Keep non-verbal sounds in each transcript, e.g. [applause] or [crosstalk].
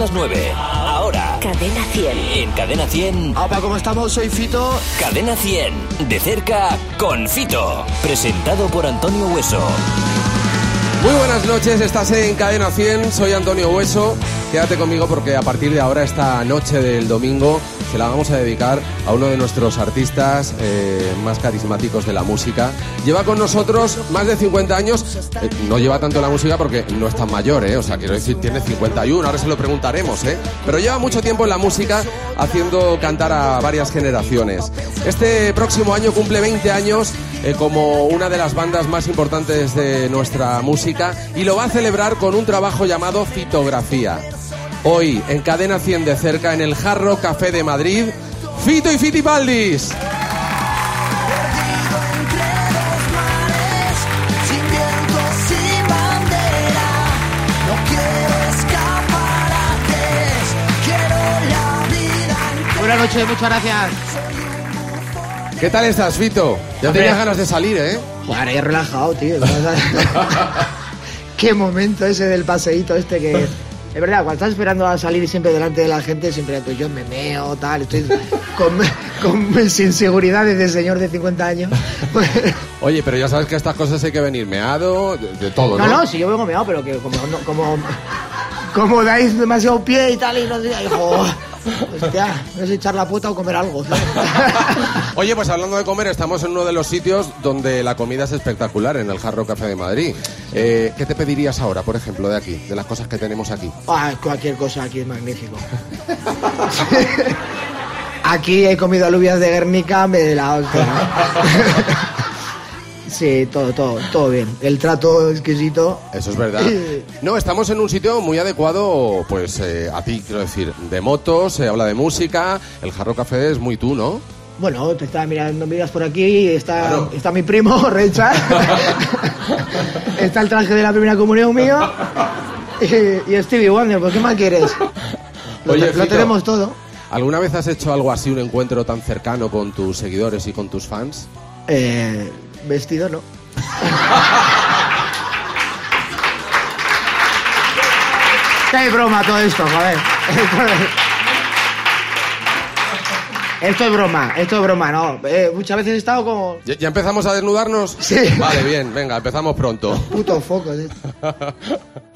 las 9. Ahora. Cadena 100. En Cadena 100. Hola, ¿cómo estamos? Soy Fito. Cadena 100. De cerca con Fito. Presentado por Antonio Hueso. Muy buenas noches, estás en Cadena 100, soy Antonio Hueso. Quédate conmigo porque a partir de ahora, esta noche del domingo, se la vamos a dedicar a uno de nuestros artistas eh, más carismáticos de la música. Lleva con nosotros más de 50 años, eh, no lleva tanto la música porque no es tan mayor, ¿eh? o sea, quiero decir, tiene 51, ahora se lo preguntaremos, ¿eh? pero lleva mucho tiempo en la música haciendo cantar a varias generaciones. Este próximo año cumple 20 años eh, como una de las bandas más importantes de nuestra música y lo va a celebrar con un trabajo llamado Fitografía. Hoy en Cadena 100 de cerca en el Jarro Café de Madrid, Fito y Fitipaldis. Buenas noches, muchas gracias. ¿Qué tal estás, Fito? Ya Hombre. tenías ganas de salir, ¿eh? Bueno, he relajado, tío. [laughs] Qué momento ese del paseíto este que... Es verdad, cuando estás esperando a salir siempre delante de la gente, siempre pues yo me meo, tal, estoy [laughs] con, con mis inseguridades de señor de 50 años. Oye, pero ya sabes que estas cosas hay que venir meado, de, de todo, ¿no? No, no, si yo vengo meado, pero que como, no- como, como dais demasiado pie y tal, y no sé, hijo, hostia, no sé echar la puta o comer algo. ¿sabes? [laughs] Oye, pues hablando de comer, estamos en uno de los sitios donde la comida es espectacular, en el Jarro Café de Madrid. Eh, ¿Qué te pedirías ahora, por ejemplo, de aquí, de las cosas que tenemos aquí? Ah, cualquier cosa aquí es magnífico. [laughs] Aquí he comido alubias de Guernica, me de la hostia. Sí, todo, todo, todo bien. El trato exquisito. Eso es verdad. [laughs] No, estamos en un sitio muy adecuado, pues eh, a ti, quiero decir, de motos, se habla de música, el Jarro Café es muy tú, ¿no? Bueno, te estaba mirando, miras por aquí, está, Claro. está mi primo, [laughs] Recha. está el traje de la primera comunión mío. Y, y Stevie Wonder, pues ¿qué más quieres? Lo, Oye, lo tenemos todo. ¿Alguna vez has hecho algo así, un encuentro tan cercano con tus seguidores y con tus fans? Eh, vestido no. Qué broma todo esto, joder. Esto es broma, esto es broma, no. Eh, muchas veces he estado como ¿Ya, ya empezamos a desnudarnos? Sí. Vale, bien, venga, empezamos pronto. puto focos. eh.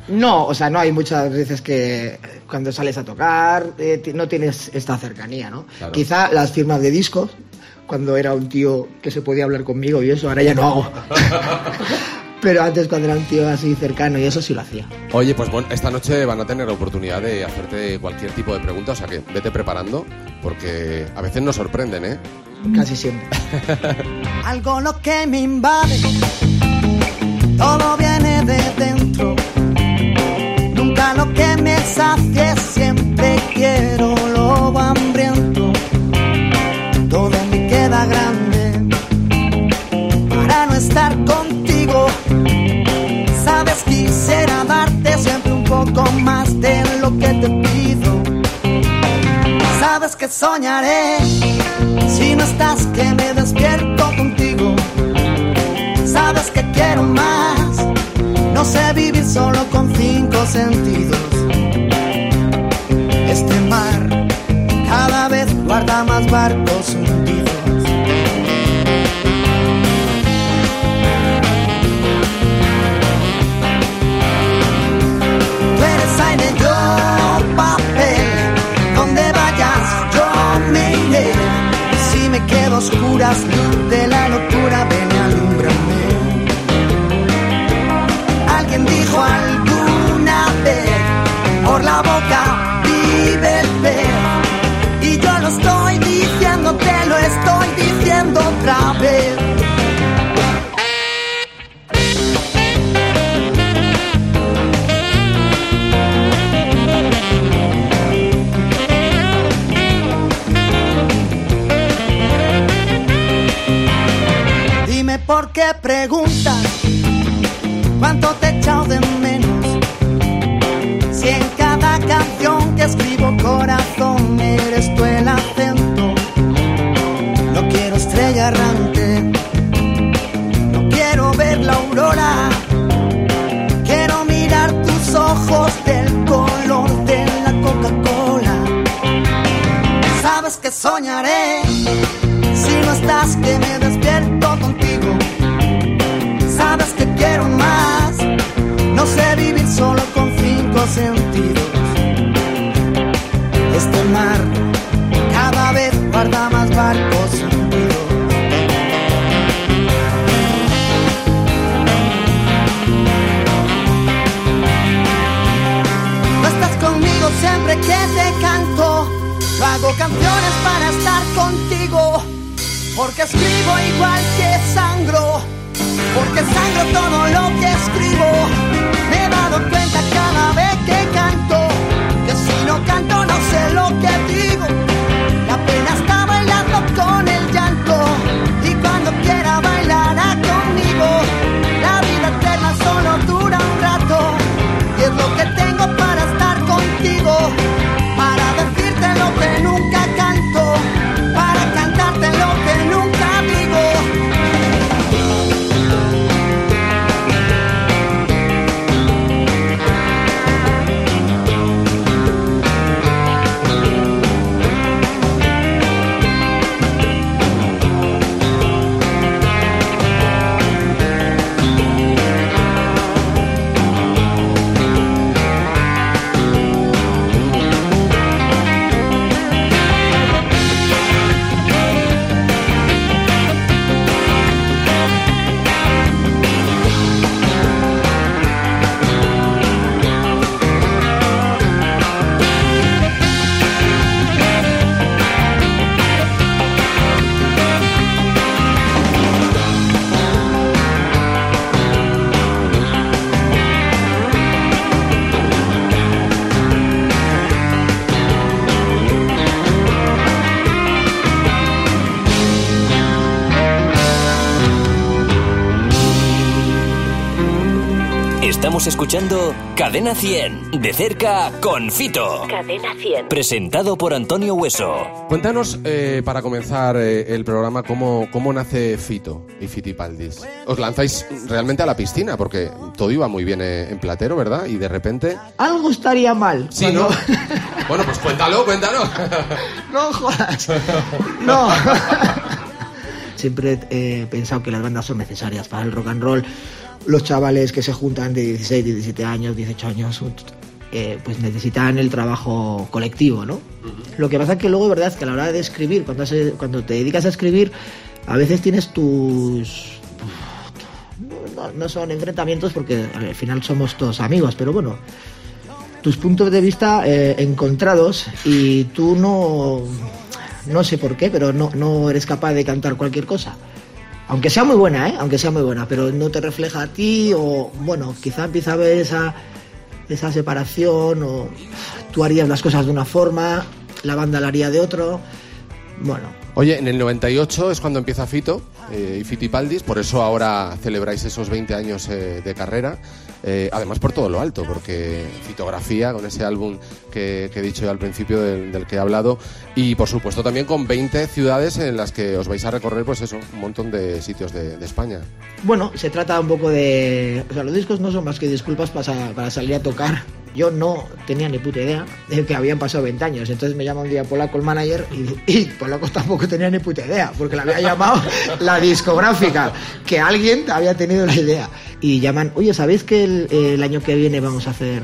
No, o sea, no hay muchas veces que cuando sales a tocar eh, no tienes esta cercanía, ¿no? Claro. Quizá las firmas de discos, cuando era un tío que se podía hablar conmigo y eso, ahora ya no hago. [laughs] Pero antes cuando era un tío así cercano y eso sí lo hacía. Oye, pues bueno, esta noche van a tener la oportunidad de hacerte cualquier tipo de pregunta, o sea que vete preparando, porque a veces nos sorprenden, ¿eh? Casi siempre. [laughs] algo lo que me invade. Todo viene de dentro. Nunca lo que me sacie, siempre quiero lo hambriento. Todo grande para no estar contigo. Sabes, quisiera darte siempre un poco más de lo que te pido. Sabes que soñaré si no estás que me despierto contigo. Sabes que quiero más. No sé vivir solo con cinco sentidos. Este mar cada vez guarda más barcos hago canciones para estar contigo. Porque escribo igual que sangro. Porque sangro todo lo que escribo. Me he dado cuenta cada Estamos escuchando Cadena 100, de cerca con Fito. Cadena 100. Presentado por Antonio Hueso. Cuéntanos, eh, para comenzar eh, el programa, cómo, cómo nace Fito y Fitipaldis. Os lanzáis realmente a la piscina, porque todo iba muy bien eh, en Platero, ¿verdad? Y de repente... Algo estaría mal. Sí, cuando- ¿no? [laughs] bueno, pues cuéntalo, cuéntalo. [laughs] No jodas. No. [laughs] Siempre he pensado que las bandas son necesarias para el rock and roll. Los chavales que se juntan de 16, 17 años, 18 años, eh, pues necesitan el trabajo colectivo, ¿no? Lo que pasa es que luego, verdad, es que a la hora de escribir, cuando, se- cuando te dedicas a escribir, a veces tienes tus... No, no son enfrentamientos porque al final somos todos amigos, pero bueno, tus puntos de vista eh, encontrados y tú no, no sé por qué, pero no, no eres capaz de cantar cualquier cosa. Aunque sea muy buena, ¿eh? Aunque sea muy buena, pero no te refleja a ti o, bueno, quizá empieza a haber esa, esa separación o tú harías las cosas de una forma, la banda la haría de otro. Bueno, Oye, en el 98 es cuando empieza Fito eh, y Fitipaldis, por eso ahora celebráis esos 20 años eh, de carrera. Eh, además, por todo lo alto, porque fitografía con ese álbum que, que he dicho al principio del, del que he hablado, y por supuesto también con 20 ciudades en las que os vais a recorrer, pues eso, un montón de sitios de, de España. Bueno, se trata un poco de... O sea, los discos no son más que disculpas para, para salir a tocar. Yo no tenía ni puta idea de que habían pasado 20 años. Entonces me llama un día Polaco el manager y, y Polaco tampoco tenía ni puta idea, porque le había llamado [laughs] la discográfica, que alguien había tenido la idea. Y llaman, oye, ¿sabéis que el, el año que viene vamos a hacer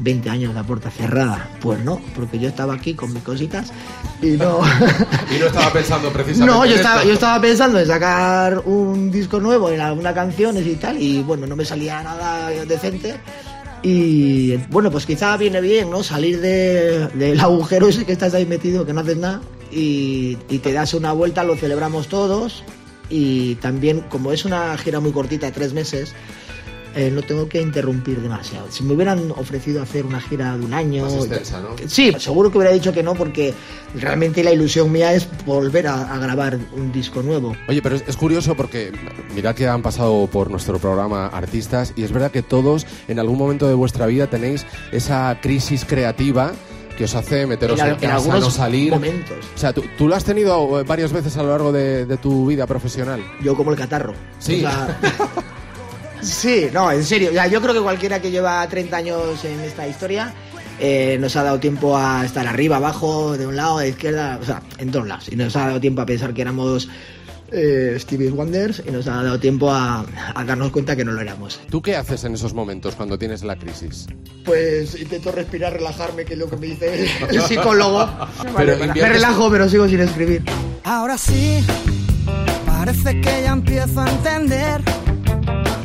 20 años de puerta cerrada? Pues no, porque yo estaba aquí con mis cositas y no... [laughs] Y no estaba pensando precisamente. No, yo en estaba, yo estaba pensando en sacar un disco nuevo en algunas canciones y tal, y bueno, no me salía nada decente. Y bueno, pues quizá viene bien, ¿no? Salir de- del agujero ese que estás ahí metido, que no haces nada, y, y te das una vuelta, lo celebramos todos. Y también, como es una gira muy cortita, tres meses, eh, no tengo que interrumpir demasiado. Si me hubieran ofrecido hacer una gira de un año. Más extensa, ¿no? Sí, seguro que hubiera dicho que no, porque realmente la ilusión mía es volver a, a grabar un disco nuevo. Oye, pero es, es curioso porque mirad que han pasado por nuestro programa artistas y es verdad que todos en algún momento de vuestra vida tenéis esa crisis creativa que os hace meteros En en, en casa, algunos no salir. momentos. O sea, ¿tú, tú lo has tenido eh, varias veces a lo largo de, de tu vida profesional. Yo como el catarro. Sí. O sea, [laughs] sí, no, en serio. Ya, yo creo que cualquiera que lleva 30 años en esta historia eh, nos ha dado tiempo a estar arriba, abajo, de un lado, de izquierda, o sea, en todos lados. Y nos ha dado tiempo a pensar que éramos eh, Stevie Wonders y nos ha dado tiempo a, a darnos cuenta que no lo éramos. ¿Tú qué haces en esos momentos cuando tienes la crisis? Pues intento respirar, relajarme, que es lo que me dice el, [laughs] el psicólogo. Pero me relajo, pero sigo sin escribir. Ahora sí, parece que ya empiezo a entender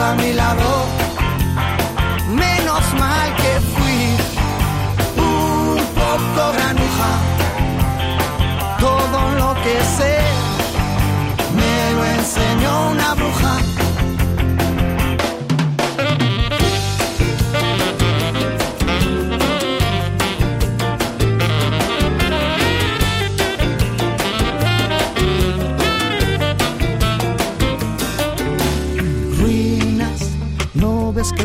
a mi lado.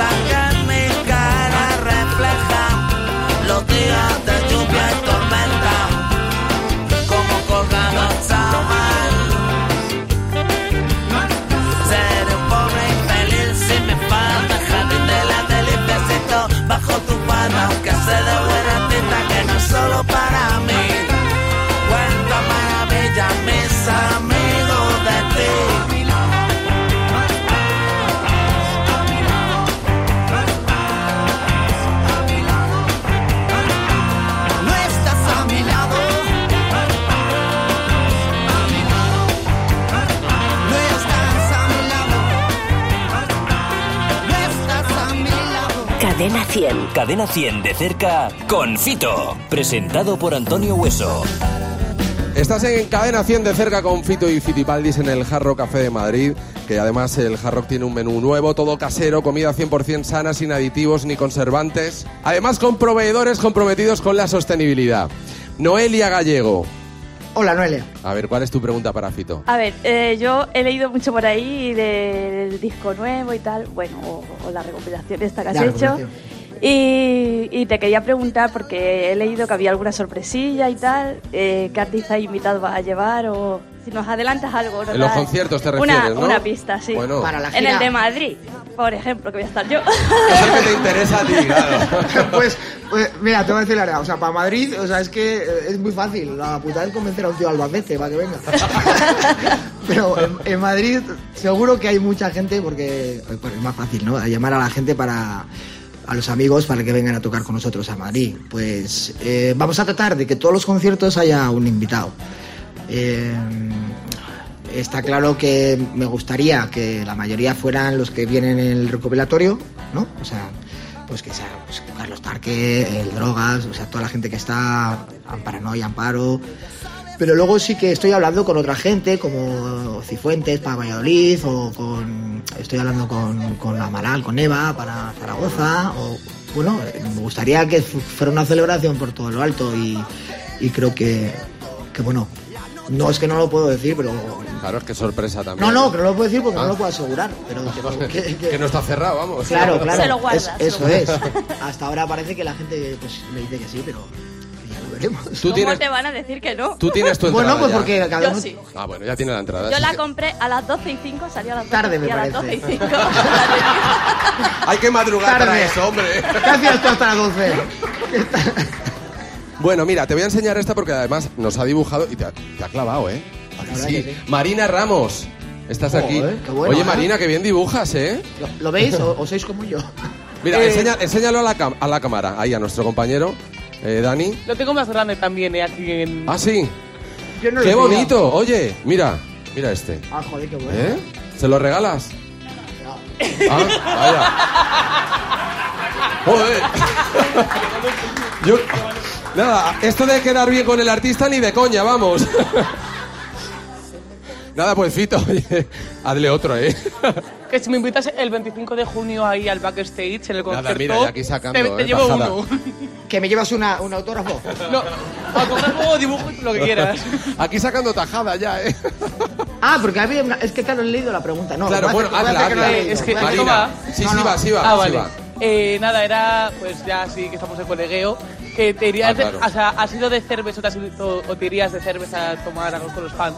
Sonrisa que Cadena 100. Cadena 100 de cerca con Fito. Presentado por Antonio Hueso. Estás en Cadena 100 de cerca con Fito y Fitipaldis en el Jarro Café de Madrid, que además el Jarro tiene un menú nuevo, todo casero, comida 100% sana, sin aditivos ni conservantes. Además con proveedores comprometidos con la sostenibilidad. Noelia Gallego. Hola, Noelia. A ver, ¿cuál es tu pregunta para Fito? A ver, eh, yo he leído mucho por ahí del disco nuevo y tal, bueno, o, o la recopilación esta que has La hecho. y te quería preguntar, porque he leído que había alguna sorpresilla y tal, eh, ¿qué artista invitado vas a llevar o...? Si nos adelantas algo. nos En los conciertos te una- refieres, ¿no? Una pista, sí. Bueno. Para la En gira. el de Madrid, por ejemplo, que voy a estar yo. Es el que te interesa a ti, claro. [laughs] pues, pues, mira, te voy a decir la verdad. O sea, para Madrid, o sea, es que es muy fácil. La putada es convencer a un tío Albacete para que venga. [laughs] Pero en, en Madrid seguro que hay mucha gente porque pues, es más fácil, ¿no? A llamar a la gente para a los amigos para que vengan a tocar con nosotros a Madrid. Pues eh, vamos a tratar de que todos los conciertos haya un invitado. Eh, está claro que me gustaría que la mayoría fueran los que vienen en el recopilatorio, ¿no? O sea, pues que sea pues, Carlos Tarque, el Drogas, o sea, toda la gente que está, Paranoia, Amparo. Pero luego sí que estoy hablando con otra gente, como Cifuentes para Valladolid, o con. Estoy hablando con, con Amaral, con Eva para Zaragoza, o. Bueno, me gustaría que fu- fuera una celebración por todo lo alto y, y creo que, que, bueno, no es que no lo puedo decir, pero. Claro, es que sorpresa también. No, no, pero no lo puedo decir porque Ah. no lo puedo asegurar. Pero [laughs] que- que- que- Que no está cerrado, vamos. Claro, claro. Se lo guarda, es- se lo eso es. Hasta ahora parece que la gente pues, me dice que sí, pero ya lo veremos. Tú ¿Cómo tienes, te van a decir que no? tú tienes tu entrada Bueno, pues ya. porque cada Yo uno. sí. Ah, bueno, ya tiene la entrada. Yo la que- compré a las 12 y 5, salió a las 12 Tarde, me y a las parece. 12 y 5. Hay que madrugar Tarde. para eso, hombre. ¿Qué hacías tú hasta las 12? [laughs] Bueno, mira, te voy a enseñar esta porque además nos ha dibujado y te ha, te ha clavado, ¿eh? ¿A que La verdad sí? Marina Ramos, estás Joder, aquí. qué bueno, Oye, ¿eh? Marina, que bien dibujas, ¿eh? ¿Lo, lo veis o, o sois como yo? [laughs] Mira, Eh, enseña- enséñalo a la, cam- a la cámara, ahí a nuestro compañero, eh, Dani. Lo tengo más grande también, eh, aquí en... Ah, sí, Yo no qué bonito. Oye, mira, mira este. Ah, joder, qué bueno. ¿Eh? ¿Se lo regalas? Ah, vaya. [laughs] Joder. [laughs] Yo, nada, esto de quedar bien con el artista ni de coña, vamos. Nada, pues Fito, oye, hazle otro, ¿eh? Que si me invitas el 25 de junio ahí al backstage en el Nada, concierto, mira, ya aquí sacando, te, te eh, llevo uno. Que me llevas una, un autógrafo. No, autógrafo dibujo, lo que quieras. Aquí sacando tajada ya, ¿eh? Ah, porque había una- es que claro, he leído la pregunta. No, Claro, bueno, hazla, que hazla. Es que- Voy a hacer- ¿esto va? Sí, No, sí va, sí va, Ah, sí vale. va. Eh, nada, era, pues ya sí que estamos en colegueo, que te irías, Ah, claro. de- o sea, ¿has ido de cerveza o te, has ido- o te irías de cerveza a tomar algo con los fans?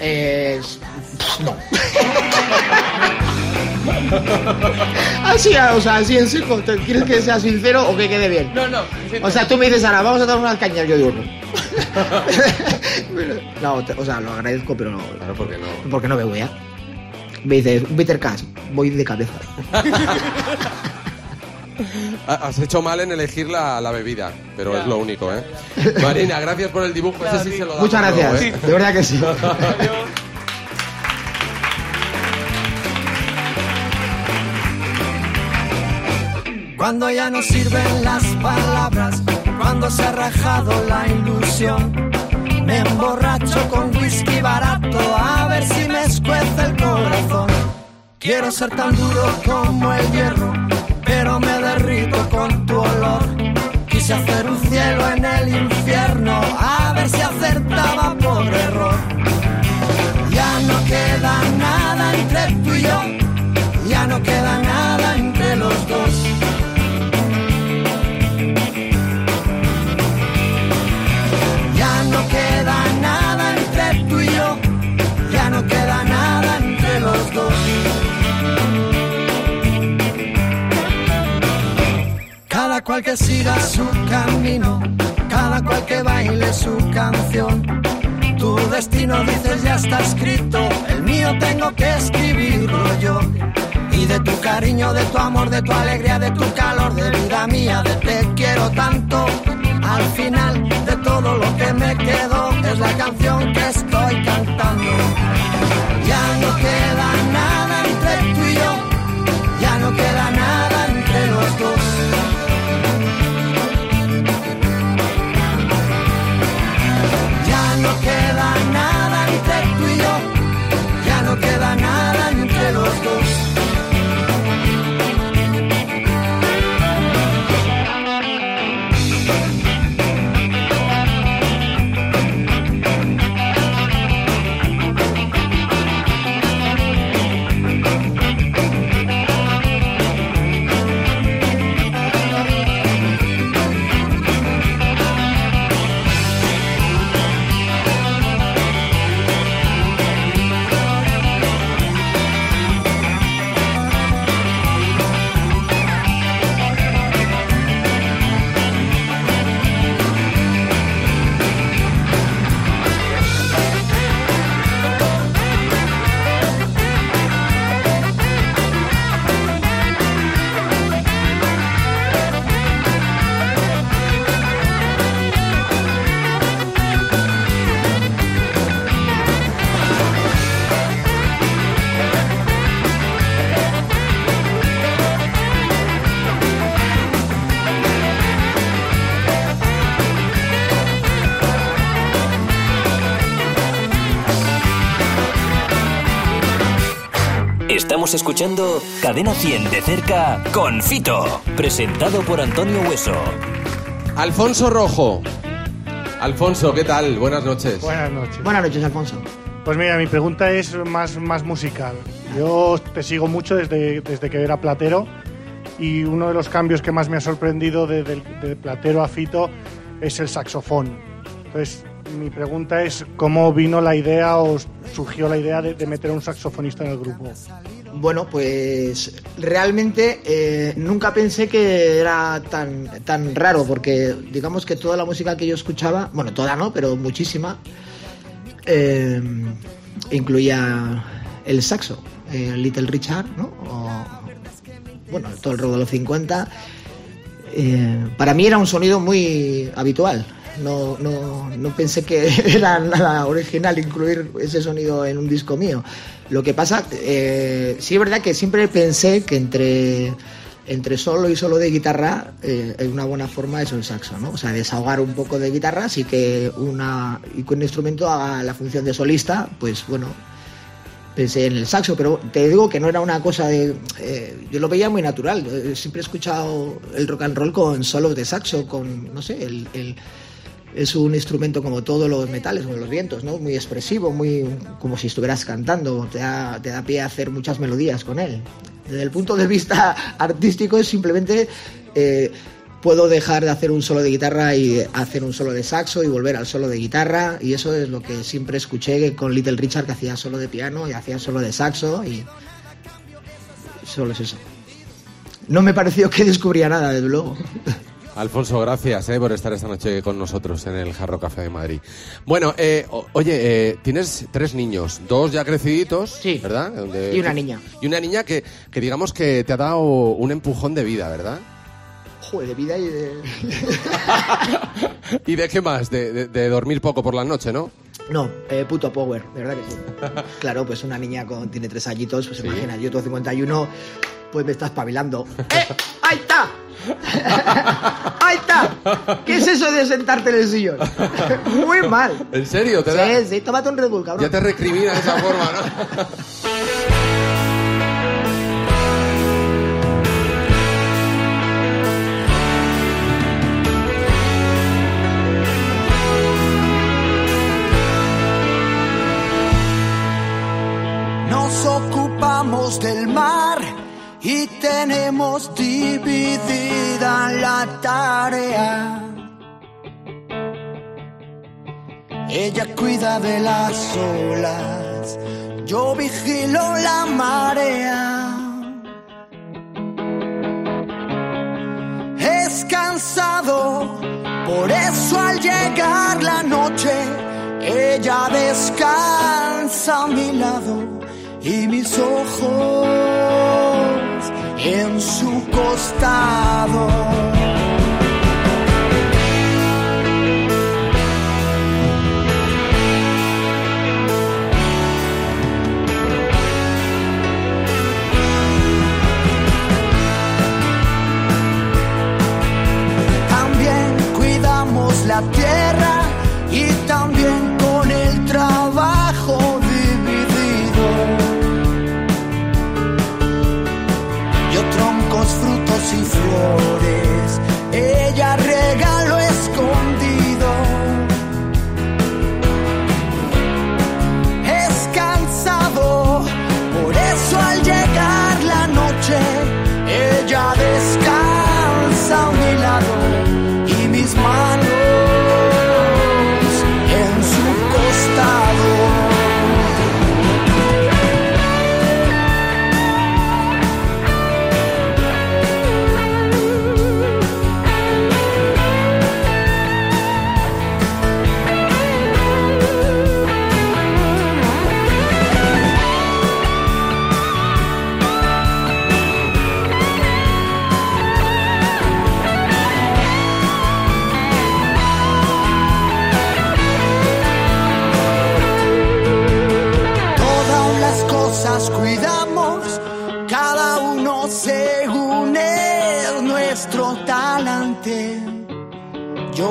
Eh, no. [laughs] así, o sea, así en seco. ¿te- ¿Quieres que sea sincero o que quede bien? No, no. O sea, tú me dices, ahora vamos a tomar unas cañas, yo digo no. [laughs] no, te- o sea, lo agradezco, pero no. Claro, porque no. Porque no bebo ya. Me dices, un bitter cash, voy de cabeza. [laughs] Ha- Has hecho mal en elegir la, la bebida, pero Ya. es lo único, ¿eh? Marina, gracias por el dibujo. Ese sí se lo damos Muchas luego, gracias, ¿eh? de verdad que sí. Cuando ya no sirven las palabras, cuando se ha rajado la ilusión, me emborracho con whisky barato a ver si me escuece el corazón. Quiero ser tan duro como el hierro, pero me el infierno, a ver si acertaba por error. Ya no queda nada entre tú y yo, ya no queda nada entre los dos. Ya no queda nada entre tú y yo, ya no queda nada entre los dos. Cada cual que siga su camino, cual que baile su canción. Tu destino dices ya está escrito, el mío tengo que escribirlo yo. Y de tu cariño, de tu amor, de tu alegría, de tu calor, de vida mía, de te quiero tanto. Al final de todo lo que me quedó es la canción que estoy cantando. Ya no queda nada entre tú y yo, ya no queda nada entre los dos. Escuchando Cadena 100 de cerca con Fito, presentado por Antonio Hueso. Alfonso Rojo. Alfonso, ¿qué tal? Buenas noches. Buenas noches. Buenas noches, Alfonso. Pues mira, mi pregunta es más, más musical. Yo te sigo mucho desde, desde que era platero y uno de los cambios que más me ha sorprendido de, de- de platero a Fito es el saxofón. Entonces, mi pregunta es cómo vino la idea o surgió la idea de, de meter a un saxofonista en el grupo. Bueno, pues realmente eh, nunca pensé que era tan, tan raro, porque digamos que toda la música que yo escuchaba, bueno, toda no, pero muchísima, eh, incluía el saxo, eh, Little Richard, ¿no? Bueno, todo el rock de los 50. Eh, para mí era un sonido muy habitual. No, no, no pensé que [laughs] era nada original incluir ese sonido en un disco mío. Lo que pasa, eh, sí es verdad que siempre pensé que entre, entre solo y solo de guitarra, eh, una buena forma es el saxo, ¿no? O sea, desahogar un poco de guitarra, sí que una, y que un instrumento haga la función de solista, pues bueno, pensé en el saxo, pero te digo que no era una cosa de... eh, yo lo veía muy natural. Eh, Siempre he escuchado el rock and roll con solos de saxo, con, no sé, el- es un instrumento como todos los metales, como los vientos, ¿no? Muy expresivo, muy como si estuvieras cantando, te da, te da pie a hacer muchas melodías con él. Desde el punto de vista [laughs] artístico es simplemente... eh, puedo dejar de hacer un solo de guitarra y hacer un solo de saxo y volver al solo de guitarra y eso es lo que siempre escuché con Little Richard que hacía solo de piano y hacía solo de saxo y solo es eso. No me pareció que descubría nada, desde luego. [laughs] Alfonso, gracias eh, por estar esta noche con nosotros en el Jarro Café de Madrid. Bueno, eh, o- oye, eh, tienes tres niños, dos ya creciditos, Sí. ¿verdad? De- Y una niña. Y una niña que, que digamos que te ha dado un empujón de vida, ¿verdad? Joder, de vida y de... [laughs] ¿Y de qué más? De, de- de dormir poco por la noche, ¿no? No, eh, puto power, de verdad que sí. [laughs] Claro, pues una niña con, tiene tres añitos, pues imagina, yo tengo 51, pues me está espabilando. [laughs] ¡Eh! ¡Ahí está! [laughs] ¡Ahí está! ¿Qué es eso de sentarte en el sillón? [laughs] Muy mal. ¿En serio? ¿Te da- Sí, sí, tómate un Red Bull, cabrón. Ya te recrimina de esa forma, ¿no? Nos ocupamos del mar y tenemos dividida la tarea. Ella cuida de las olas, yo vigilo la marea. Es cansado, por eso al llegar la noche, ella descansa a mi lado y mis ojos costado.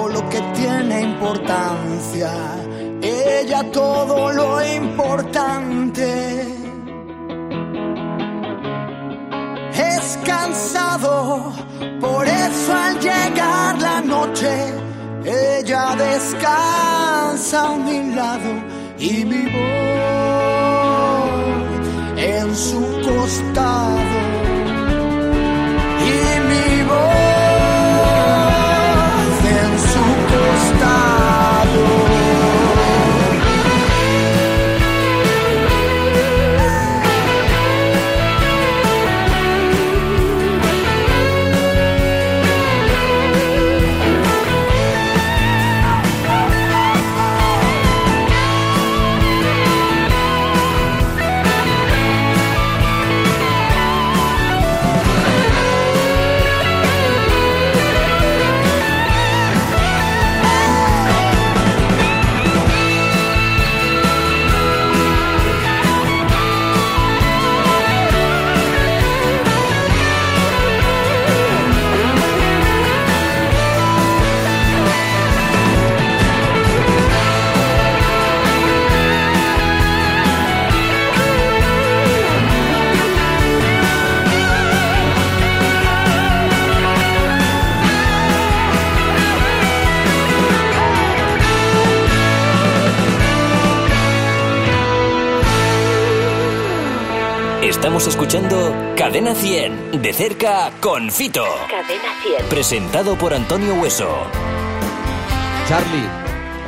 Lo que tiene importancia, ella todo lo importante. costado. Por eso al llegar la noche, ella descansa a mi lado y mi voz en su costado. Estamos escuchando Cadena 100, de cerca con Fito. Cadena 100. Presentado por Antonio Hueso. Charlie.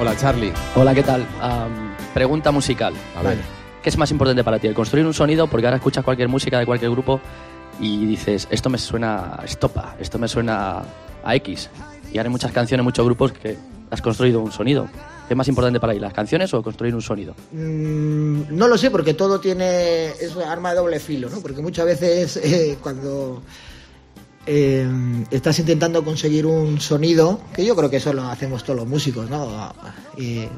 Hola, Charlie. Hola, ¿qué tal? Am, pregunta musical. A ver. ¿Qué es más importante para ti? ¿El construir un sonido? Porque ahora escuchas cualquier música de cualquier grupo y dices, esto me suena a estopa, esto me suena a X. Y ahora hay muchas canciones, muchos grupos que has construido un sonido. ¿Qué es más importante para ti, las canciones o construir un sonido? Mm, no lo sé, porque todo tiene. Es arma de doble filo, ¿no? Porque muchas veces eh, cuando eh, estás intentando conseguir un sonido, que yo creo que eso lo hacemos todos los músicos, ¿no? Eh,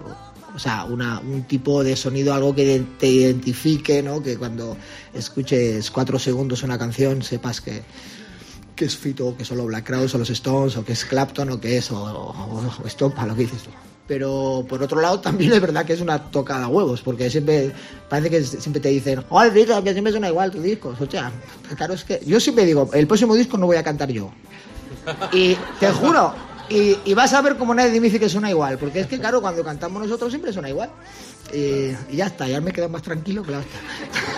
o sea, una, un tipo de sonido, algo que te identifique, ¿no? Que cuando escuches cuatro segundos una canción sepas que, es Fito, que son los Black Crowes o los Stones, o que es Clapton, o que es, o, Estopa, lo que dices tú. Pero por otro lado también es verdad que es una tocada huevos, porque siempre parece que siempre te dicen, oh, Fito, que siempre suena igual tus discos. O sea, claro, es que yo siempre digo, el próximo disco no voy a cantar yo. Y te juro, y, vas a ver cómo nadie me dice que suena igual, porque es que claro, cuando cantamos nosotros siempre suena igual. Y, ya está, ya me quedo más tranquilo, claro.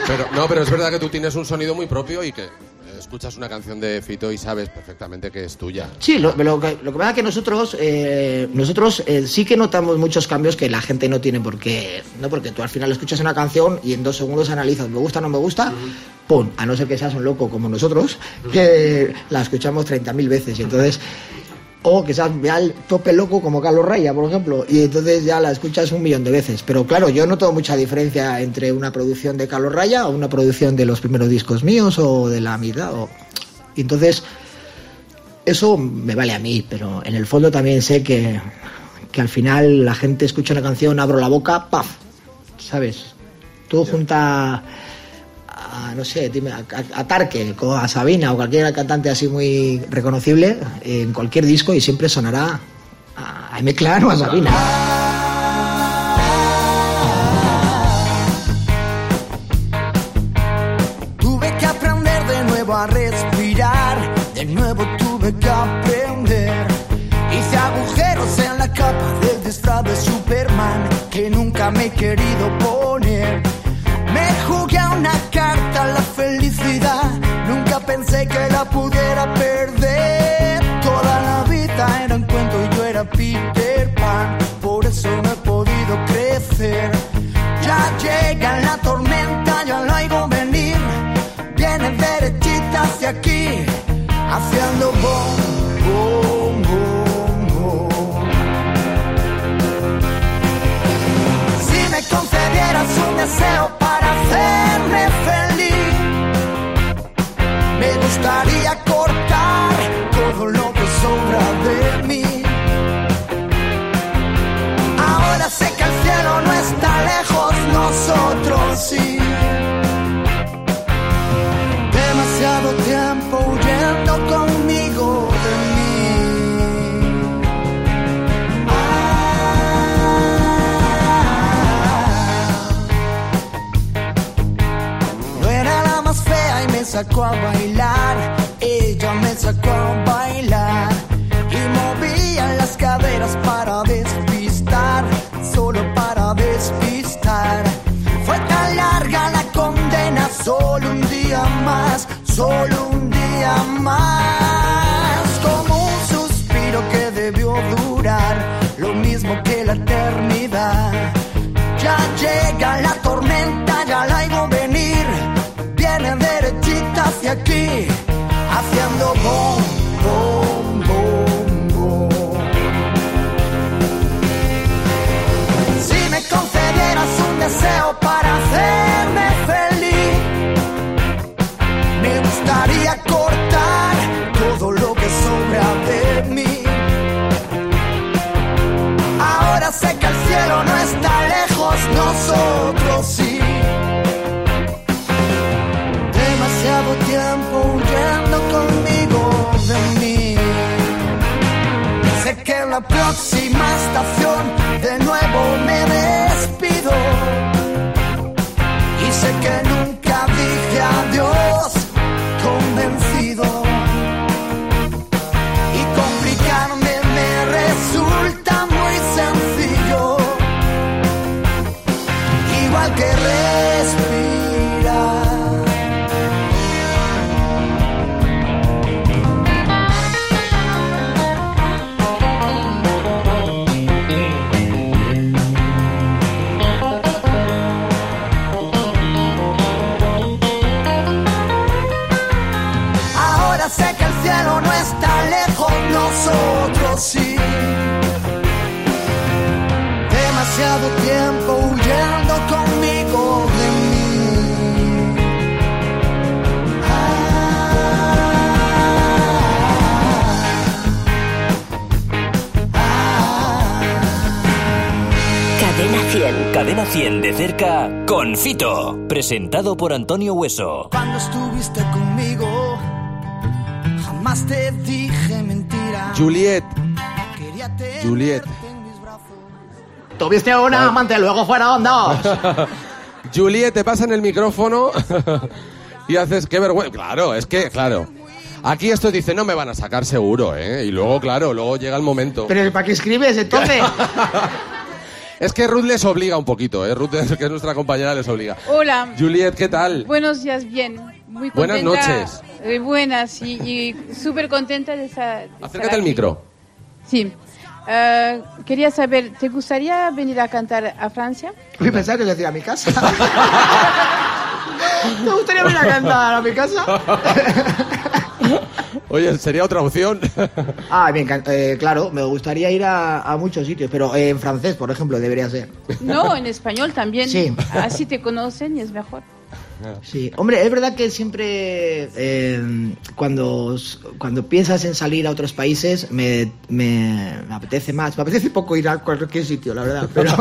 Pero, no, pero es verdad que tú tienes un sonido muy propio y que escuchas una canción de Fito y sabes perfectamente que es tuya. Sí, lo, lo que, lo que pasa es que nosotros, eh, nosotros eh, sí que notamos muchos cambios que la gente no tiene por qué, ¿no? Porque tú al final escuchas una canción y en dos segundos analizas, ¿me gusta o no me gusta? ¡Pum! A no ser que seas un loco como nosotros, que la escuchamos 30.000 veces y entonces... O que seas ya el tope loco como Carlos Raya, por ejemplo, y entonces ya la escuchas un millón de veces. Pero claro, yo noto mucha diferencia entre una producción de Carlos Raya o una producción de los primeros discos míos o de la mitad. O... Y entonces, eso me vale a mí, pero en el fondo también sé que, que al final la gente escucha una canción, abro la boca, ¡paf! ¿Sabes? Tú junta a, no sé, a, a, Tarque, a Sabina o cualquier cantante así muy reconocible en cualquier disco y siempre sonará a M. Clan o a Sabina. Tuve que aprender de nuevo a respirar, de nuevo tuve que aprender. Hice agujeros en la capa del disfraz de Superman que nunca me he querido nunca pensé que la pudiera perder. Toda la vida era un cuento y yo era Peter Pan, por eso no he podido crecer. Ya llega la tormenta, ya la oigo venir, viene derechita hacia aquí, haciendo bom, bom, bom, bom. Si me concedieras un deseo para hacerme nosotros sí. Demasiado tiempo huyendo conmigo de mí. Ah. No era la más fea y me sacó a bailar. Ella sacó a bailar y movían las caderas para despistar, solo un día más, solo un día más. Como un suspiro que debió durar, lo mismo que la eternidad. Ya llega la tormenta, ya la hago venir. Viene derechita hacia aquí, haciendo bom, la próxima estación de nuevo me despido. Y sé que nunca Cadena 100. Cadena 100 de cerca con Fito. Presentado por Antonio Hueso. Cuando estuviste conmigo, jamás te dije mentira. Juliet, Juliet. en mis brazos. Tuviste una amante, luego fueron dos. [laughs] Juliet, te pasan el micrófono [laughs] y haces, qué vergüenza. Claro, es que, claro. Aquí esto dice, no me van a sacar seguro, ¿eh? Y luego, claro, luego llega el momento. Pero ¿para qué escribes entonces? [laughs] Es que Ruth les obliga un poquito, ¿eh? Ruth, [laughs] que es nuestra compañera, les obliga. Hola. Juliet, ¿qué tal? Buenos días, bien. Muy Buenas contenta. noches. Eh, buenas y, y súper contenta de esa. de estar Acércate al micro. Sí. Eh, quería saber, ¿te gustaría venir a cantar a Francia? Uy, pensaba que le decía a mi casa. [laughs] ¿Te gustaría venir a cantar a mi casa? [laughs] Oye, sería otra opción. [laughs] Ah, bien, eh, claro, me gustaría ir a, a muchos sitios, pero eh, en francés, por ejemplo, debería ser. No, en español también. Sí. Así te conocen y es mejor. Sí, hombre, es verdad que siempre eh, cuando, cuando piensas en salir a otros países me, me, me apetece más. Me apetece poco ir a cualquier sitio, la verdad, pero [laughs]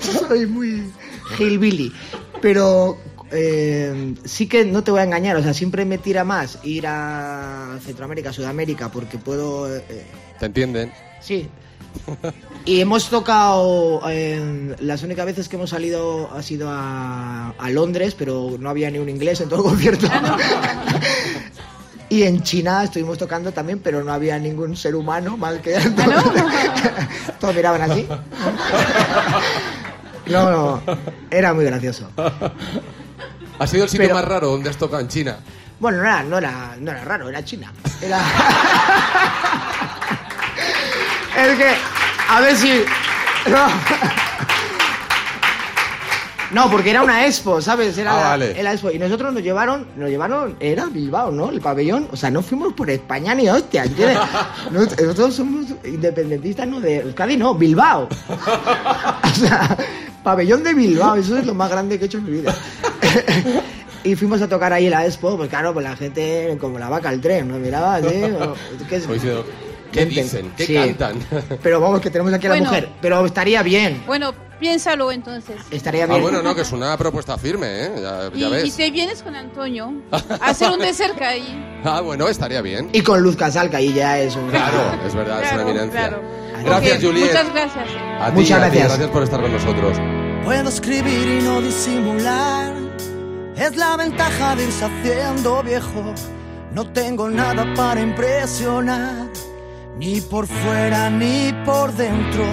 [laughs] soy muy hillbilly. Pero eh, sí que no te voy a engañar, o sea, siempre me tira más ir a Centroamérica, Sudamérica, porque puedo... eh, ¿Te entienden? Sí. Y hemos tocado, eh, las únicas veces que hemos salido ha sido a, a Londres, pero no había ni un inglés en todo el concierto. y en China estuvimos tocando también, pero no había ningún ser humano más que... [laughs] Todos miraban así. No, no, era muy gracioso. ¿Ha sido el sitio Pero- más raro donde has tocado en China? Bueno, no era, no era, no era raro, era China. Era... [laughs] es que, a ver si... No. No, porque era una expo, ¿sabes? Era Ah, la, vale. era expo. Y nosotros nos llevaron, nos llevaron, era Bilbao, ¿no? El pabellón. O sea, no fuimos por España ni hostia, ¿entiendes? [laughs] Nos- Nosotros somos independentistas, no, de Euskadi, no, Bilbao. [laughs] O sea, pabellón de Bilbao, eso es lo más grande que he hecho en mi vida. [laughs] Y fuimos a tocar ahí en la expo, pues claro, pues la gente como la vaca al tren, nos miraba así. [laughs] ¿qué es? Diciendo, ¿Qué dicen? ¿Qué Sí. cantan? [laughs] Pero vamos, que tenemos aquí a la Bueno. mujer. Pero estaría bien, Bueno, piénsalo entonces. estaría Ah, bien. bueno, no, que es una propuesta firme, ¿eh? Ya, Y, ya y ves. te vienes con Antonio a hacer un de cerca ahí. Ah, bueno, estaría bien. Y con Luz Casal, que ahí ya es un... Claro, es verdad, es una Claro, eminencia. claro. Gracias, Ok, Juliet. Muchas gracias. A ti, Muchas a ti, gracias. gracias por estar con nosotros. Puedo escribir y no disimular. Es la ventaja de irse haciendo viejo. No tengo nada para impresionar, ni por fuera ni por dentro.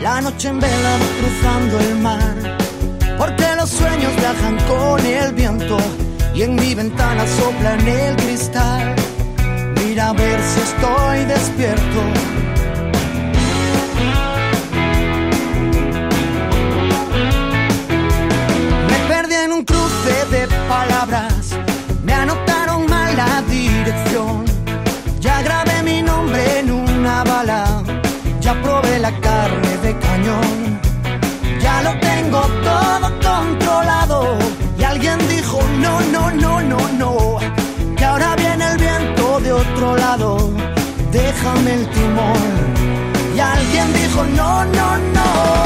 La noche en vela cruzando el mar, porque los sueños viajan con el viento y en mi ventana sopla el cristal. Mira a ver si estoy despierto. En un cruce de palabras, me anotaron mal la dirección. Ya grabé mi nombre en una bala, ya probé la carne de cañón. Ya lo tengo todo controlado. Y alguien dijo, no, no, no, no, no. Que ahora viene el viento de otro lado. Déjame el timón. Y alguien dijo, no, no, no.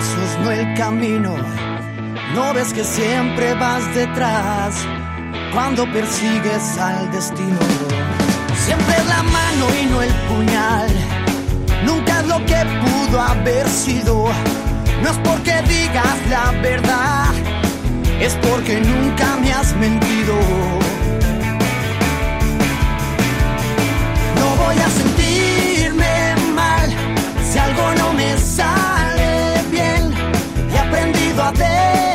Pasos, no el camino. No ves que siempre vas detrás cuando persigues al destino. Siempre es la mano y no el puñal. Nunca es lo que pudo haber sido. No es porque digas la verdad, es porque nunca me has mentido. No voy a sentirme mal si algo no me sale aprendido a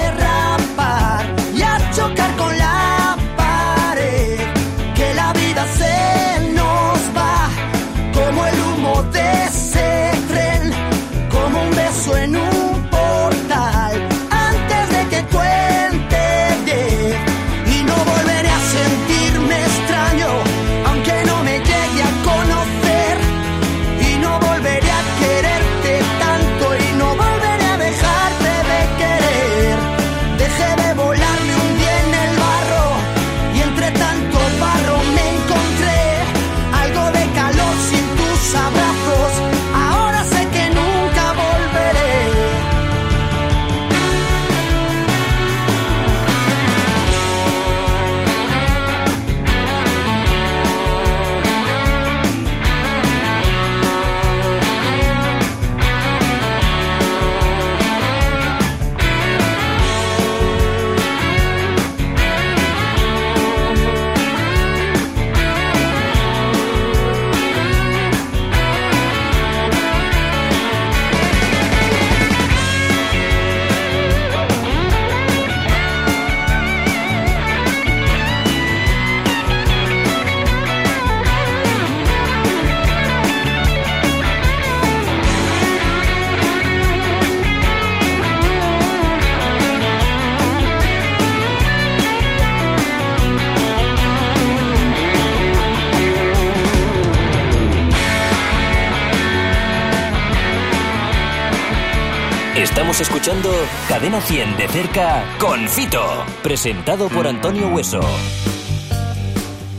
Cadena 100 de cerca con Fito, presentado por Antonio Hueso.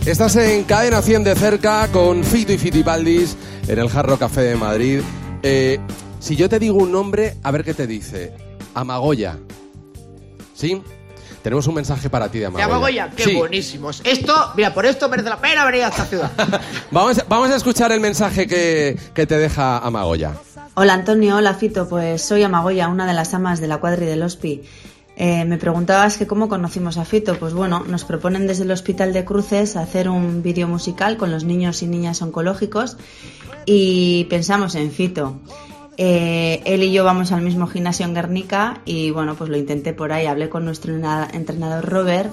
Estás en Cadena 100 de cerca con Fito y Fitipaldis en el Jarro Café de Madrid. Eh, si yo te digo un nombre, a ver qué te dice. Amagoya. ¿Sí? Tenemos un mensaje para ti de De Amagoya. Amagoya, qué Sí. buenísimos. Esto, mira, por esto merece la pena venir a esta ciudad. [laughs] Vamos, vamos a escuchar el mensaje que, que te deja Amagoya. Hola Antonio, hola Fito, pues soy Amagoya, una de las amas de la cuadri del Hospi. Eh, me preguntabas que cómo conocimos a Fito, pues bueno, nos proponen desde el Hospital de Cruces hacer un vídeo musical con los niños y niñas oncológicos y pensamos en Fito. Eh, él y yo vamos al mismo gimnasio en Guernica y bueno, pues lo intenté por ahí, hablé con nuestro ena- entrenador Robert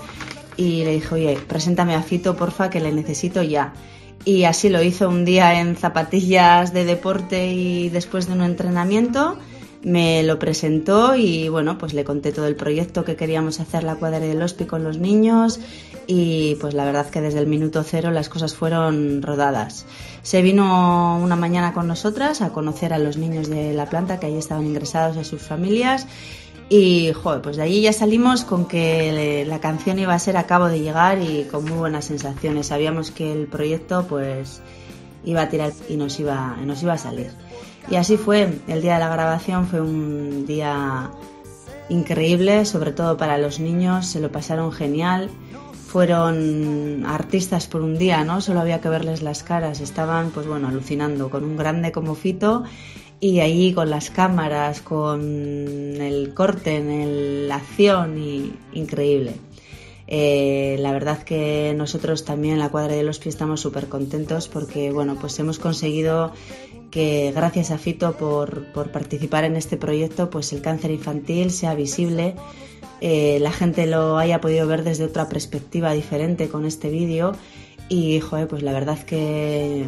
y le dije, oye, preséntame a Fito, porfa, que le necesito ya. Y así lo hizo un día en zapatillas de deporte y después de un entrenamiento me lo presentó y bueno, pues le conté todo el proyecto que queríamos hacer la cuadra del Hospi con los niños y pues la verdad que desde el minuto cero las cosas fueron rodadas. Se vino una mañana con nosotras a conocer a los niños de la planta que ahí estaban ingresados a sus familias y joder, pues de allí ya salimos con que la canción iba a ser a cabo de llegar y con muy buenas sensaciones. Sabíamos que el proyecto pues iba a tirar y nos iba, nos iba a salir. Y así fue, el día de la grabación fue un día increíble, sobre todo para los niños, se lo pasaron genial. Fueron artistas por un día, ¿no? Solo había que verles las caras, estaban pues bueno, alucinando con un grande como Fito y allí con las cámaras, con el corte, en la acción y increíble. Eh, la verdad que nosotros también en la cuadra de los pies estamos súper contentos porque bueno, pues hemos conseguido que gracias a Fito por, participar en este proyecto, pues el cáncer infantil sea visible, eh, la gente lo haya podido ver desde otra perspectiva diferente con este vídeo y, joder, pues la verdad que,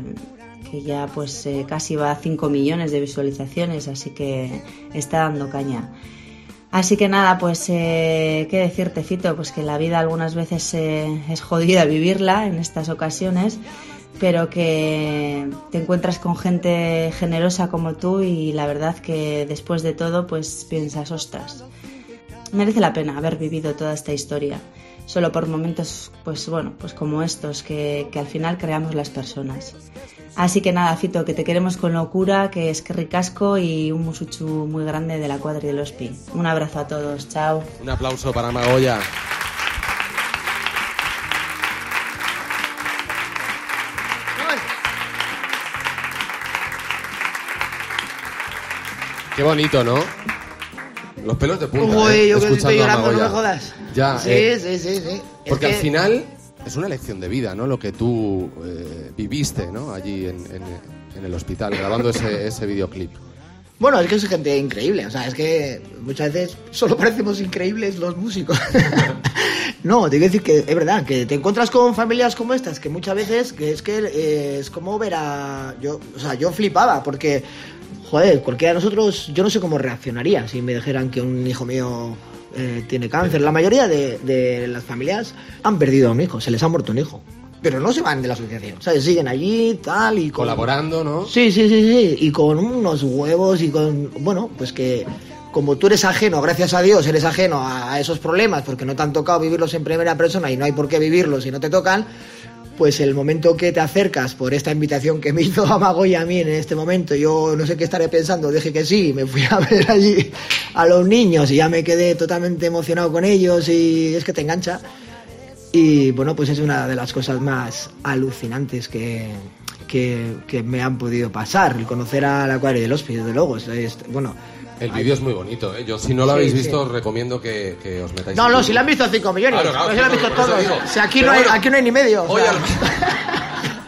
que ya pues eh, casi va a 5 millones de visualizaciones, así que está dando caña. Así que nada, pues eh, qué decirte, Fito, pues que la vida algunas veces es jodida vivirla en estas ocasiones pero que te encuentras con gente generosa como tú y la verdad que después de todo pues piensas, ostras, merece la pena haber vivido toda esta historia, solo por momentos pues bueno, pues como estos que, al final creamos las personas. Así que nada, Fito, que te queremos con locura, que es que ricasco y un musuchu muy grande de la cuadra de los Pi. Un abrazo a todos, chao. Un aplauso para Magoya. Qué bonito, ¿no? Los pelos de punta. Uy, ¿eh? yo que estoy llorando, no me jodas. Ya, Sí, eh, sí, sí, sí. Es Porque que- al final es una lección de vida, ¿no? Lo que tú eh, viviste, ¿no? Allí en, en- en el hospital, grabando ese, ese videoclip. Bueno, es que es gente increíble. O sea, es que muchas veces solo parecemos increíbles los músicos. [laughs] no, te quiero decir que es verdad, que te encuentras con familias como estas, que muchas veces que es que eh, es como ver a. Yo, o sea, yo flipaba, porque, joder, cualquiera de nosotros, yo no sé cómo reaccionaría si me dijeran que un hijo mío eh, tiene cáncer. La mayoría de, de las familias han perdido a un hijo, se les ha muerto un hijo. Pero no se van de la asociación, ¿sabes? Siguen allí, tal, y con- Colaborando, ¿no? Sí, sí, sí, sí. Y con unos huevos y con. Bueno, pues que como tú eres ajeno, gracias a Dios, eres ajeno a esos problemas porque no te han tocado vivirlos en primera persona y no hay por qué vivirlos si no te tocan, pues el momento que te acercas por esta invitación que me hizo [laughs] Amago y a mí en este momento, yo no sé qué estaré pensando, dije que sí, me fui a ver allí a los niños y ya me quedé totalmente emocionado con ellos y es que te engancha. Y bueno, pues es una de las cosas más alucinantes que, que, me han podido pasar, el conocer a la cuadra del hospital, desde luego. es- es- bueno, El vídeo es muy bonito, ¿eh? Yo, si no lo Sí, habéis sí. visto, os recomiendo que, que os metáis no, no, si la han visto 5 millones, Claro, claro, no, si la han visto todos. O sea, aquí no, hay, aquí no hay ni medio. o Oye, sea. a lo-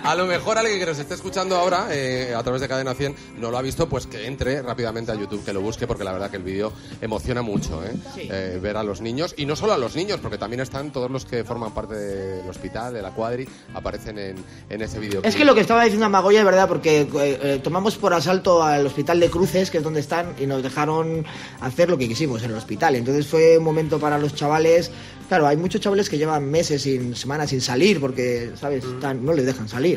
A lo mejor alguien que nos esté escuchando ahora eh, a través de Cadena 100 no lo ha visto, pues que entre rápidamente a YouTube, que lo busque, porque la verdad que el vídeo emociona mucho, ¿eh? Eh, ver a los niños, y no solo a los niños, porque también están todos los que forman parte del hospital, de la cuadri, aparecen en, en ese vídeo. Es que lo que estaba diciendo Magoya es verdad, porque eh, tomamos por asalto al hospital de Cruces, que es donde están, y nos dejaron hacer lo que quisimos en el hospital. Entonces fue un momento para los chavales. Claro, hay muchos chavales que llevan meses, sin semanas sin salir, porque, ¿sabes? Están- no les dejan salir.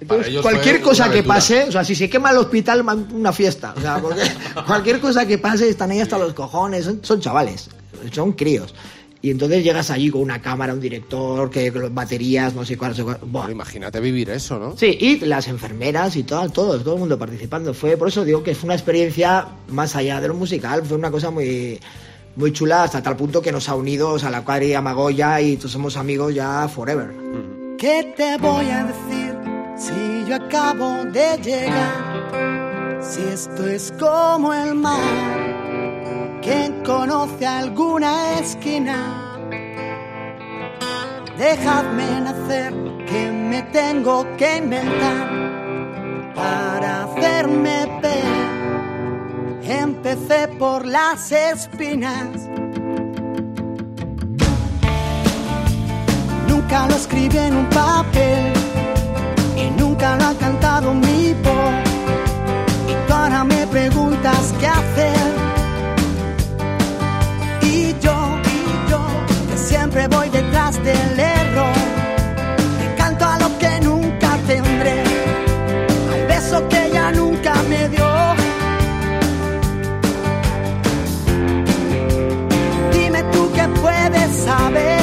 Entonces, cualquier cosa que pase, o sea, si se quema el hospital, una fiesta. O sea, [laughs] porque cualquier cosa que pase, están ahí hasta los cojones. Son, son chavales, son críos. Y entonces llegas allí con una cámara, un director, que baterías, no sé cuál, no sé cuál. Buah. imagínate vivir eso, ¿no? Sí, y las enfermeras y todo, todo, todo el mundo participando. Fue, por eso digo que fue una experiencia más allá de lo musical, fue una cosa muy, muy chula hasta tal punto que nos ha unido o sea, la cuadrilla Magoya y todos somos amigos ya forever. ¿Qué te voy a decir si yo acabo de llegar? Si esto es como el mar, ¿quién conoce alguna esquina? Dejadme nacer, que me tengo que inventar para hacerme ver. Empecé por las espinas. Nunca lo escribí en un papel y grabado mi voz y tú ahora me preguntas qué hacer. Y yo, y yo, que siempre voy detrás del error, te canto a lo que nunca tendré, al beso que ella nunca me dio. Dime tú qué puedes saber.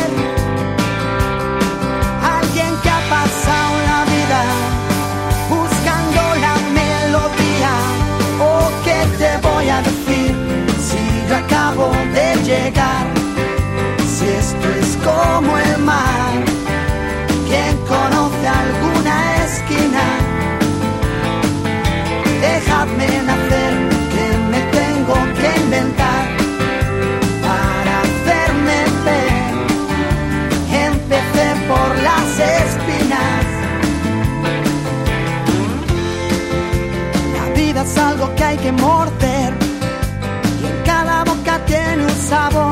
Hay que morder y en cada boca tiene un sabor.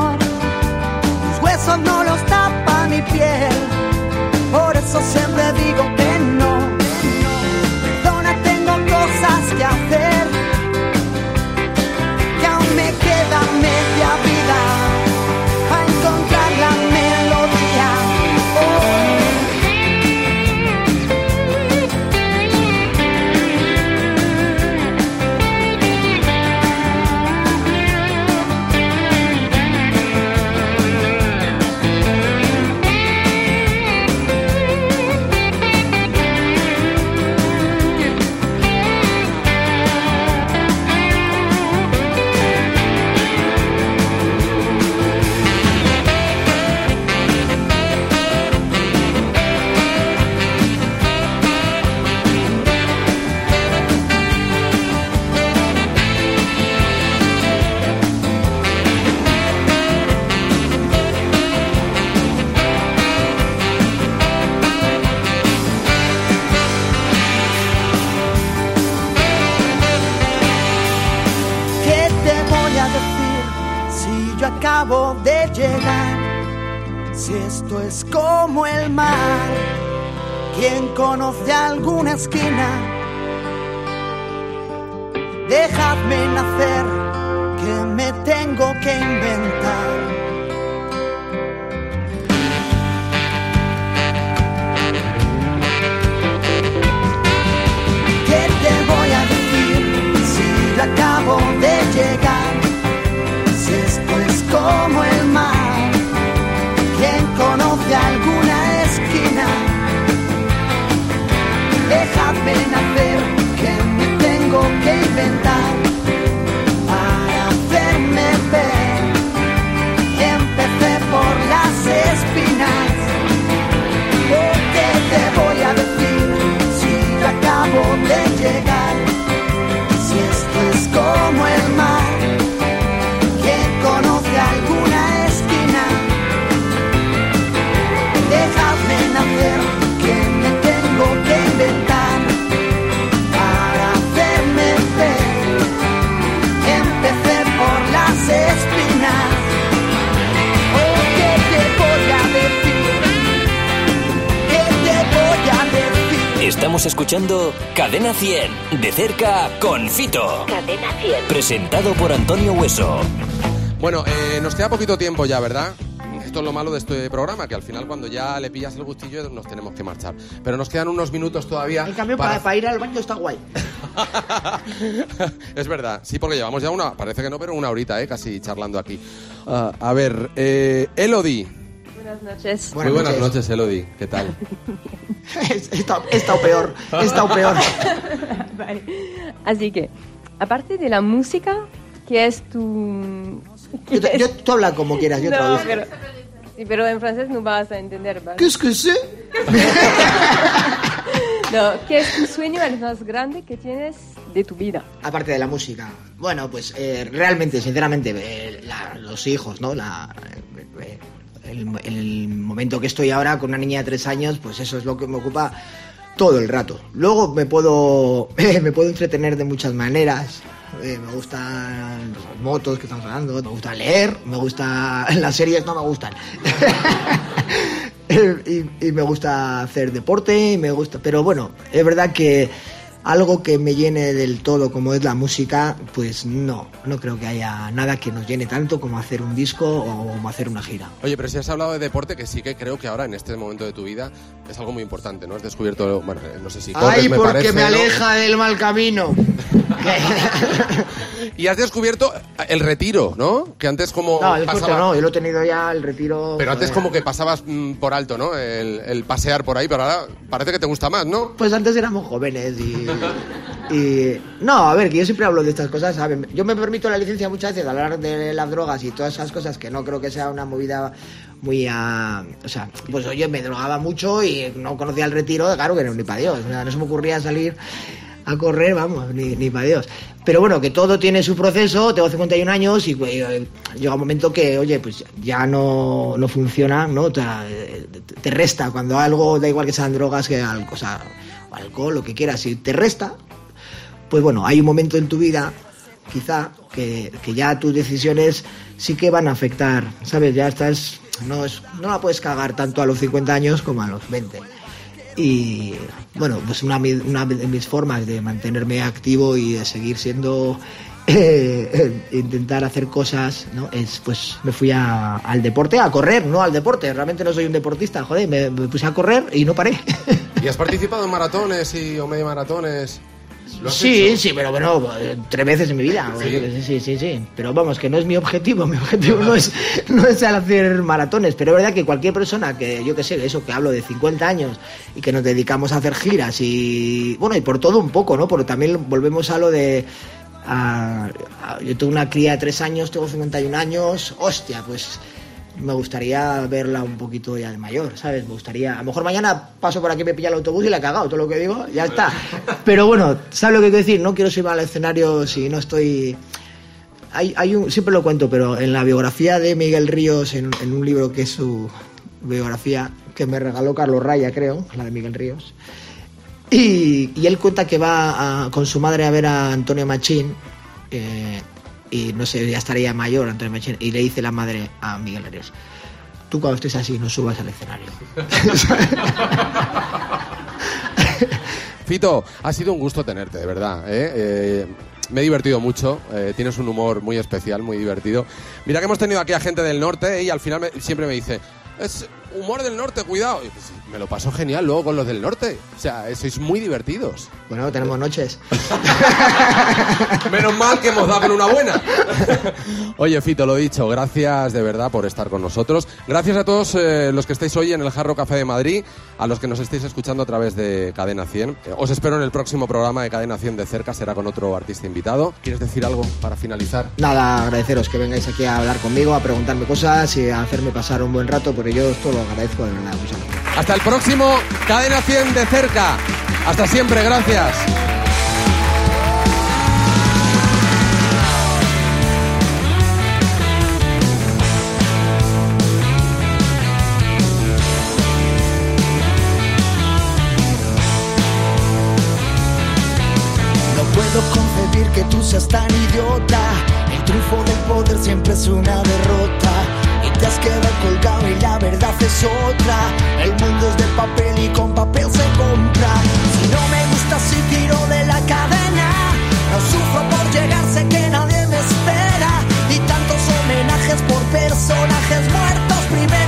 Escuchando Cadena 100, de cerca con Fito. Cadena 100. Presentado por Antonio Hueso. Bueno, eh, nos queda poquito tiempo ya, ¿verdad? Esto es lo malo de este programa, que al final cuando ya le pillas el gustillo nos tenemos que marchar. Pero nos quedan unos minutos todavía. En cambio, para- para, ir al baño está guay. [laughs] es verdad, sí, porque llevamos ya una, parece que no, pero una horita, ¿eh? Casi charlando aquí. Ah, a ver, eh, Elodie. Buenas noches. Muy buenas noches, Elodie. ¿Qué tal? [laughs] He estado, he estado peor. He estado peor. [laughs] Vale. Así que, aparte de la música, ¿qué es tu...? Yo, te- yo- tú habla como quieras, yo no, traduzco. pero, sí, pero en francés no vas a entender. ¿vale? ¿Qué es que sé? [laughs] No, ¿qué es tu sueño el más grande que tienes de tu vida? Aparte de la música. Bueno, pues eh, realmente, sinceramente, eh, la- los hijos, ¿no? La, eh, el, el momento que estoy ahora con una niña de tres años, pues eso es lo que me ocupa todo el rato. Luego me puedo, [laughs] me puedo entretener de muchas maneras. Eh, me gustan las motos que estamos hablando, me gusta leer, me gusta... [laughs] Las series no me gustan. [laughs] Y, y me gusta hacer deporte, me gusta... Pero bueno, es verdad que algo que me llene del todo como es la música, pues no, no creo que haya nada que nos llene tanto como hacer un disco o como hacer una gira. Oye, pero si has hablado de deporte, que sí que creo que ahora en este momento de tu vida es algo muy importante, ¿no? Has descubierto, bueno, no sé si corres, Ay, me porque parece, me ¿no? aleja del mal camino. [laughs] [laughs] Y has descubierto el retiro, ¿no? Que antes como No, el pasaba- no, yo lo he tenido ya, el retiro. Pero antes joder. como que pasabas mm, por alto, ¿no? El, el pasear por ahí, pero ahora parece que te gusta más, ¿no? Pues antes éramos jóvenes y, y- No, a ver, que yo siempre hablo de estas cosas, ¿sabes? Yo me permito la licencia muchas veces de hablar de las drogas y todas esas cosas que no creo que sea una movida muy a... O sea, pues oye, me drogaba mucho y no conocía el retiro, claro que no, ni para Dios. no se me ocurría salir a correr, vamos, ni, ni para Dios. Pero bueno, que todo tiene su proceso, tengo 51 años y pues, llega un momento que, oye, pues ya no, no funciona, ¿no? Sea, eh, te- te resta cuando algo, da igual que sean drogas, que o alcohol, lo que quieras, si te resta, pues bueno, hay un momento en tu vida, quizá, que, que ya tus decisiones sí que van a afectar, ¿sabes? Ya estás, no, es, no la puedes cagar tanto a los 50 años como a los 20. Y bueno, pues una, una de mis formas de mantenerme activo y de seguir siendo, [laughs] eh, intentar hacer cosas, ¿no? Es pues me fui a- al deporte, a correr, no al deporte. Realmente no soy un deportista, joder, me, me puse a correr y no paré. [laughs] ¿Y has participado en maratones y, o medio maratones? ¿Lo has Sí, hecho? sí, pero bueno, tres veces en mi vida. Sí. Sí, sí, sí. Pero vamos, que no es mi objetivo. [laughs] Mi objetivo no es, no es hacer maratones. Pero es verdad que cualquier persona que, yo que sé, eso que hablo de 50 años y que nos dedicamos a hacer giras y, bueno, y por todo un poco, ¿no? Porque también volvemos a lo de. a- a- yo tengo una cría de tres años, tengo 51 años. Hostia, pues me gustaría verla un poquito ya de mayor, ¿sabes? Me gustaría. A lo mejor mañana paso por aquí, me pilla el autobús y la he cagado, todo lo que digo, ya está. [laughs] Pero bueno, ¿sabes lo que quiero decir? No quiero subir al escenario si no estoy. Hay, hay un, siempre lo cuento, pero en la biografía de Miguel Ríos, en, en un libro que es su biografía, que me regaló Carlos Raya, creo, la de Miguel Ríos. Y, y él cuenta que va a- con su madre a ver a Antonio Machín, eh, y no sé, ya estaría mayor Antonio Machín, y le dice la madre a Miguel Ríos, tú cuando estés así no subas al escenario. [laughs] Fito, ha sido un gusto tenerte, de verdad. ¿eh? Eh, me he divertido mucho, eh, tienes un humor muy especial, muy divertido. Mira que hemos tenido aquí a gente del norte ¿eh? y al final me- siempre me dice, es humor del norte, cuidado. Y pues, me lo paso genial luego con los del norte. O sea, sois muy divertidos. Bueno, tenemos noches. [laughs] Menos mal que hemos dado con una buena. Oye, Fito, lo dicho, gracias de verdad por estar con nosotros. Gracias a todos eh, los que estáis hoy en el Jarro Café de Madrid, a los que nos estáis escuchando a través de Cadena 100. Eh, Os espero en el próximo programa de Cadena 100 de cerca, será con otro artista invitado. ¿Quieres decir algo para finalizar? Nada, agradeceros que vengáis aquí a hablar conmigo, a preguntarme cosas y a hacerme pasar un buen rato, porque yo esto lo agradezco de verdad. muchas gracias. Hasta el próximo Cadena 100 de cerca. Hasta siempre, gracias. No puedo concebir que tú seas tan idiota. El triunfo del poder siempre es una derrota. Te has colgado y la verdad es otra. El mundo es de papel y con papel se compra. Si no me gusta, si tiro de la cadena. No sufro por llegar, sé que nadie me espera. Y tantos homenajes por personajes muertos primero.